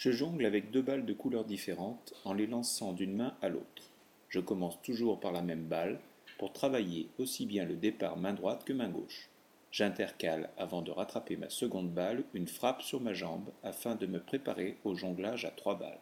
Je jongle avec deux balles de couleurs différentes en les lançant d'une main à l'autre. Je commence toujours par la même balle pour travailler aussi bien le départ main droite que main gauche. J'intercale avant de rattraper ma seconde balle une frappe sur ma jambe afin de me préparer au jonglage à trois balles.